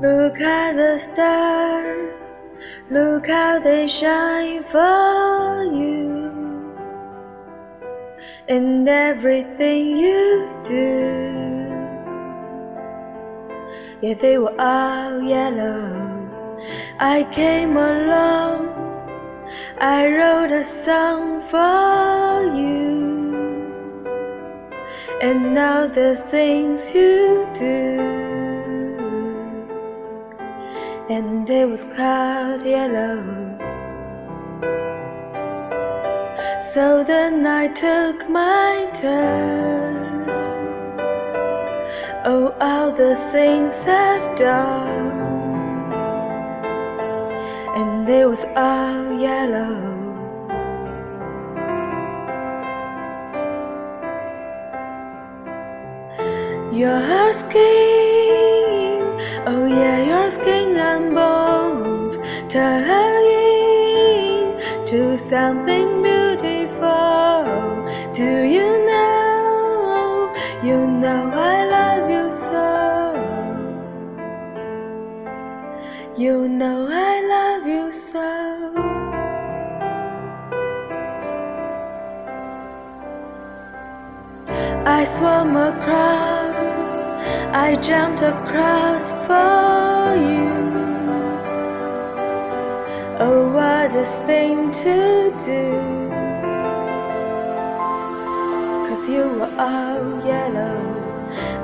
Look at the stars, look how they shine for you. In everything you do, yeah, they were all yellow. I came along, I wrote a song for you. And now the things you do and it was cloud yellow. So then I took my turn. Oh, all the things I've done, and it was all yellow. Your skin, turning to something beautiful. Do you know? You know I love you so. You know I love you so. I swam across, I jumped across for to do. Cause you were all yellow.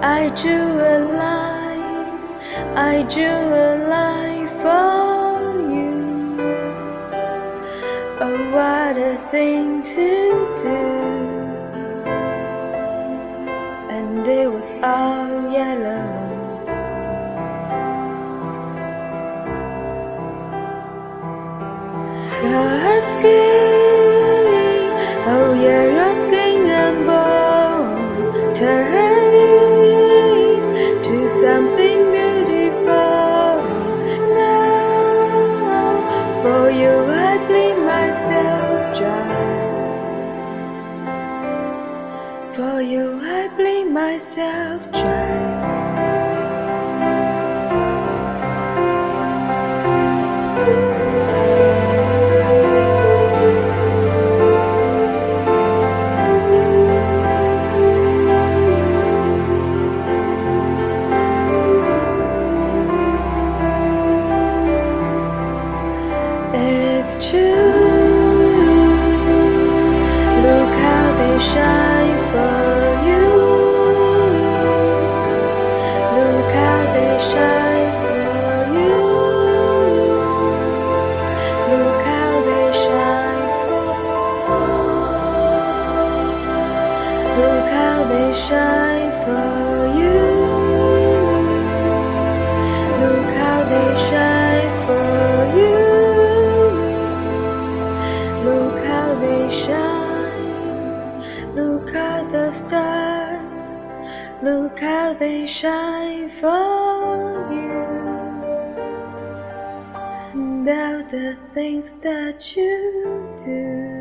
I drew a line, I drew a line for you. Oh, what a thing to do and it was all yellow. Skin, oh yeah, your skin and bones something beautiful. Now, for you I bleed myself dry. For you I myself dry. It's true. Look how they shine for you. Look how they shine for you. And all the things that you do.